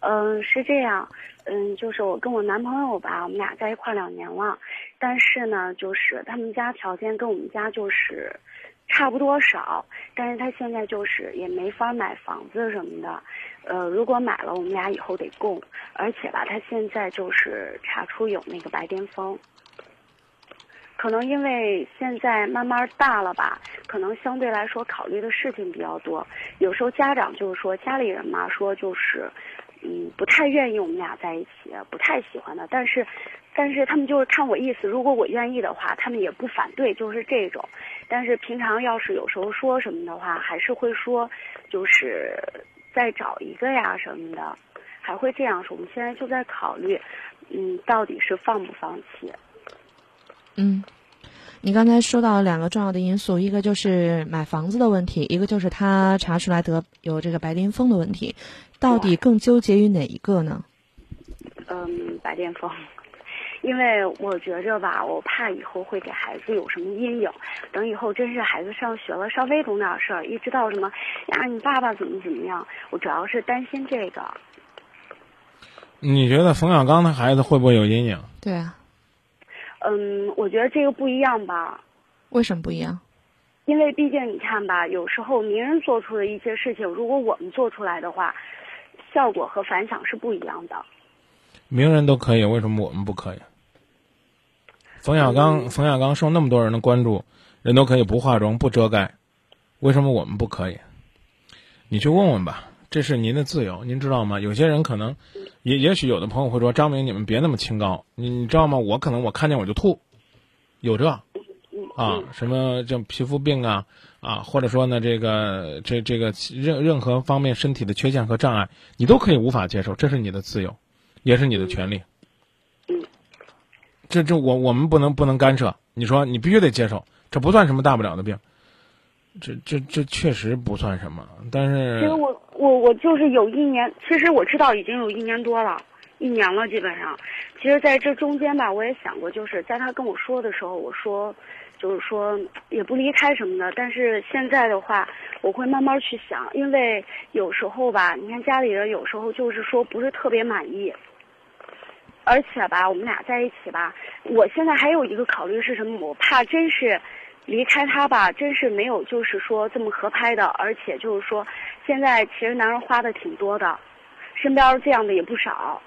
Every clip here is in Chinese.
嗯，是这样，嗯，就是我跟我男朋友吧，我们俩在一块两年了，但是呢，就是他们家条件跟我们家就是差不多少，但是他现在就是也没法买房子什么的，呃，如果买了，我们俩以后得供，而且吧，他现在就是查出有那个白癜风。可能因为现在慢慢大了吧，可能相对来说考虑的事情比较多。有时候家长就是说家里人嘛，说就是，嗯，不太愿意我们俩在一起，不太喜欢的。但是，但是他们就是看我意思，如果我愿意的话，他们也不反对，就是这种。但是平常要是有时候说什么的话，还是会说，就是再找一个呀什么的，还会这样说。我们现在就在考虑，嗯，到底是放不放弃。嗯，你刚才说到两个重要的因素，一个就是买房子的问题，一个就是他查出来得有这个白癜风的问题，到底更纠结于哪一个呢？嗯，白癜风，因为我觉着吧，我怕以后会给孩子有什么阴影，等以后真是孩子上学了，稍微懂点事儿，一知道什么呀，你爸爸怎么怎么样，我主要是担心这个。你觉得冯小刚的孩子会不会有阴影？对啊。嗯，我觉得这个不一样吧。为什么不一样？因为毕竟你看吧，有时候名人做出的一些事情，如果我们做出来的话，效果和反响是不一样的。名人都可以，为什么我们不可以？冯小刚，冯小刚受那么多人的关注，人都可以不化妆、不遮盖，为什么我们不可以？你去问问吧。这是您的自由，您知道吗？有些人可能，也也许有的朋友会说：“张明，你们别那么清高，你你知道吗？我可能我看见我就吐，有这，啊，什么这皮肤病啊，啊，或者说呢，这个这这个任任何方面身体的缺陷和障碍，你都可以无法接受，这是你的自由，也是你的权利。这这我我们不能不能干涉，你说你必须得接受，这不算什么大不了的病。”这这这确实不算什么，但是其实我我我就是有一年，其实我知道已经有一年多了，一年了基本上。其实在这中间吧，我也想过，就是在他跟我说的时候，我说，就是说也不离开什么的。但是现在的话，我会慢慢去想，因为有时候吧，你看家里人有时候就是说不是特别满意，而且吧，我们俩在一起吧，我现在还有一个考虑是什么？我怕真是。离开他吧，真是没有，就是说这么合拍的，而且就是说，现在其实男人花的挺多的，身边这样的也不少。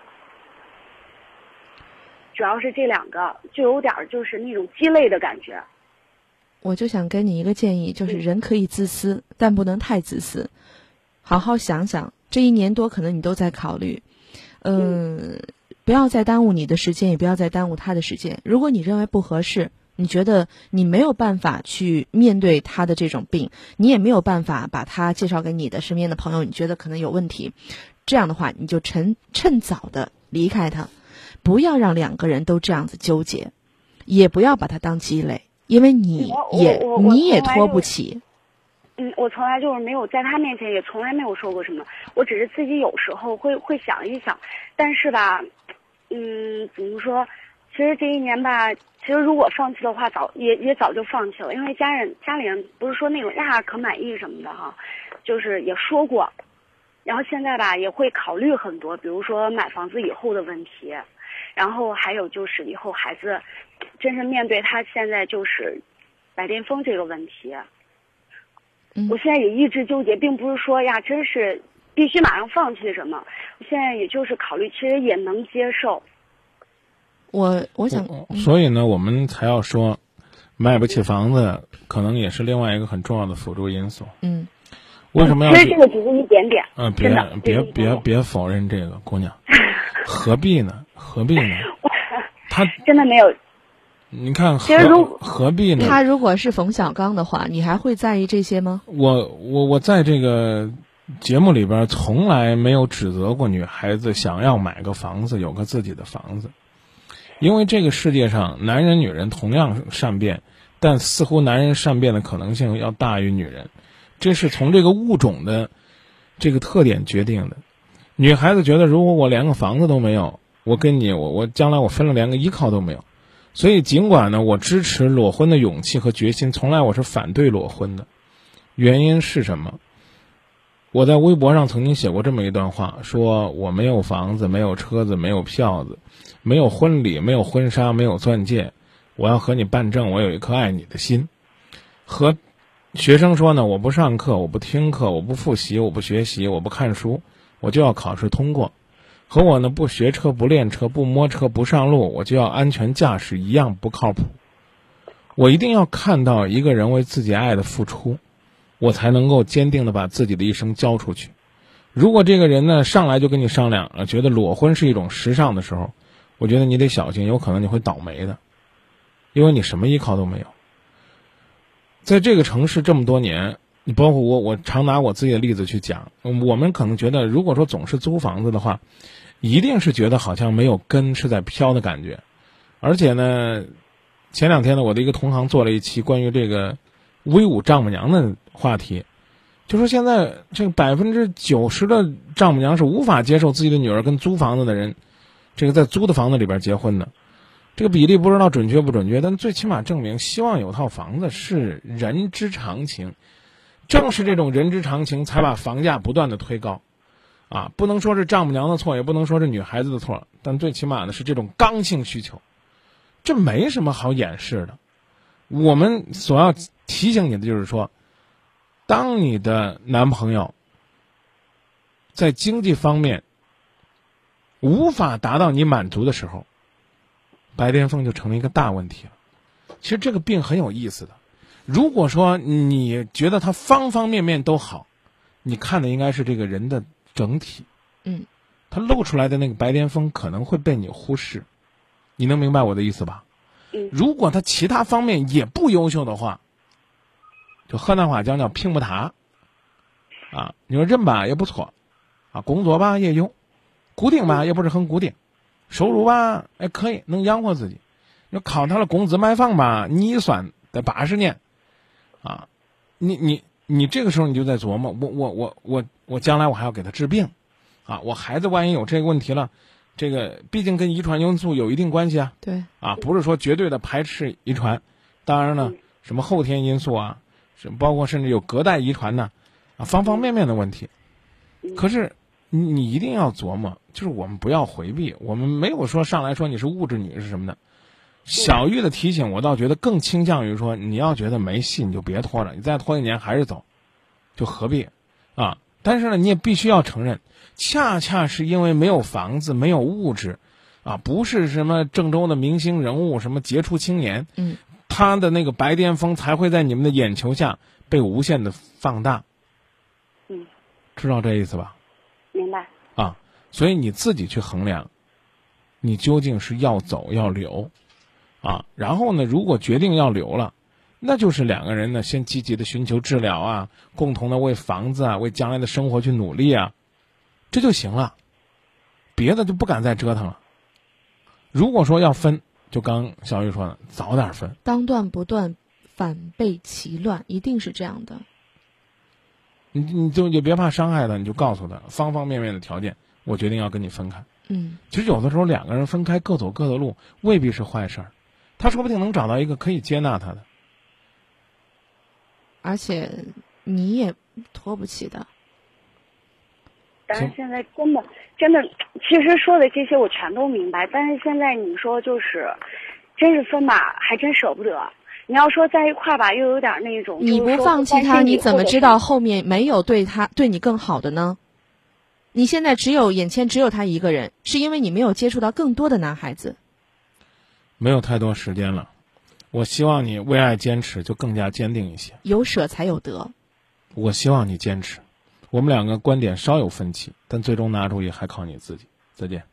主要是这两个，就有点就是那种鸡肋的感觉。我就想给你一个建议，就是人可以自私，但不能太自私。好好想想，这一年多可能你都在考虑，嗯，不要再耽误你的时间，也不要再耽误他的时间。如果你认为不合适。你觉得你没有办法去面对他的这种病，你也没有办法把他介绍给你的身边的朋友，你觉得可能有问题，这样的话你就趁趁早的离开他，不要让两个人都这样子纠结，也不要把他当鸡肋，因为你也你也拖不起。嗯，我从来就是没有在他面前也从来没有说过什么，我只是自己有时候会会想一想，但是吧，嗯，怎么说？其实这一年吧，其实如果放弃的话，早也也早就放弃了，因为家人家里人不是说那种呀可满意什么的哈，就是也说过，然后现在吧也会考虑很多，比如说买房子以后的问题，然后还有就是以后孩子，真是面对他现在就是白癜风这个问题，我现在也一直纠结，并不是说呀真是必须马上放弃什么，我现在也就是考虑，其实也能接受。我我想，所以呢，我们才要说，买不起房子，可能也是另外一个很重要的辅助因素。嗯，为什么要？其实这个只是一点点。嗯，别别别别否认这个，姑娘，何必呢？何必呢？他 真的没有。你看，其实如何必呢？他如果是冯小刚的话，你还会在意这些吗？我我我在这个节目里边从来没有指责过女孩子想要买个房子，有个自己的房子。因为这个世界上，男人女人同样善变，但似乎男人善变的可能性要大于女人，这是从这个物种的这个特点决定的。女孩子觉得，如果我连个房子都没有，我跟你，我我将来我分了连个依靠都没有。所以，尽管呢，我支持裸婚的勇气和决心，从来我是反对裸婚的。原因是什么？我在微博上曾经写过这么一段话，说我没有房子，没有车子，没有票子，没有婚礼，没有婚纱，没有钻戒，我要和你办证，我有一颗爱你的心。和学生说呢，我不上课，我不听课，我不复习，我不学习，我不看书，我就要考试通过。和我呢不学车、不练车、不摸车、不上路，我就要安全驾驶一样不靠谱。我一定要看到一个人为自己爱的付出。我才能够坚定的把自己的一生交出去。如果这个人呢上来就跟你商量啊，觉得裸婚是一种时尚的时候，我觉得你得小心，有可能你会倒霉的，因为你什么依靠都没有。在这个城市这么多年，你包括我，我常拿我自己的例子去讲，我们可能觉得，如果说总是租房子的话，一定是觉得好像没有根是在飘的感觉。而且呢，前两天呢，我的一个同行做了一期关于这个。威武丈母娘的话题，就说现在这个百分之九十的丈母娘是无法接受自己的女儿跟租房子的人，这个在租的房子里边结婚的，这个比例不知道准确不准确，但最起码证明希望有套房子是人之常情，正是这种人之常情才把房价不断的推高，啊，不能说是丈母娘的错，也不能说是女孩子的错，但最起码呢是这种刚性需求，这没什么好掩饰的，我们所要。提醒你的就是说，当你的男朋友在经济方面无法达到你满足的时候，白癜风就成了一个大问题了。其实这个病很有意思的。如果说你觉得他方方面面都好，你看的应该是这个人的整体。嗯，他露出来的那个白癜风可能会被你忽视。你能明白我的意思吧？嗯。如果他其他方面也不优秀的话。就河南话讲叫平不塌，啊，你说人吧也不错，啊，工作吧也有，固定吧也不是很固定，收入吧哎可以能养活自己，要靠他的工资买房吧，你一算得八十年，啊，你你你这个时候你就在琢磨，我我我我我将来我还要给他治病，啊，我孩子万一有这个问题了，这个毕竟跟遗传因素有一定关系啊，对，啊，不是说绝对的排斥遗传，当然呢，什么后天因素啊。包括甚至有隔代遗传呢，啊，方方面面的问题。可是你你一定要琢磨，就是我们不要回避，我们没有说上来说你是物质女是什么的。小玉的提醒，我倒觉得更倾向于说，你要觉得没戏，你就别拖了，你再拖一年还是走，就何必啊？但是呢，你也必须要承认，恰恰是因为没有房子，没有物质，啊，不是什么郑州的明星人物，什么杰出青年，嗯。他的那个白癜风才会在你们的眼球下被无限的放大。嗯，知道这意思吧？明白。啊，所以你自己去衡量，你究竟是要走要留，啊，然后呢，如果决定要留了，那就是两个人呢先积极的寻求治疗啊，共同的为房子啊，为将来的生活去努力啊，这就行了，别的就不敢再折腾了。如果说要分。就刚小玉说的，早点分。当断不断，反被其乱，一定是这样的。你你就也别怕伤害他，你就告诉他方方面面的条件，我决定要跟你分开。嗯，其实有的时候两个人分开，各走各的路，未必是坏事儿。他说不定能找到一个可以接纳他的。而且你也拖不起的。但是现在真的真的，其实说的这些我全都明白。但是现在你说就是，真是分吧，还真舍不得。你要说在一块吧，又有点那种。你不放弃他，你怎么知道后面没有对他对你更好的呢？你现在只有眼前只有他一个人，是因为你没有接触到更多的男孩子。没有太多时间了，我希望你为爱坚持，就更加坚定一些。有舍才有得。我希望你坚持。我们两个观点稍有分歧，但最终拿主意还靠你自己。再见。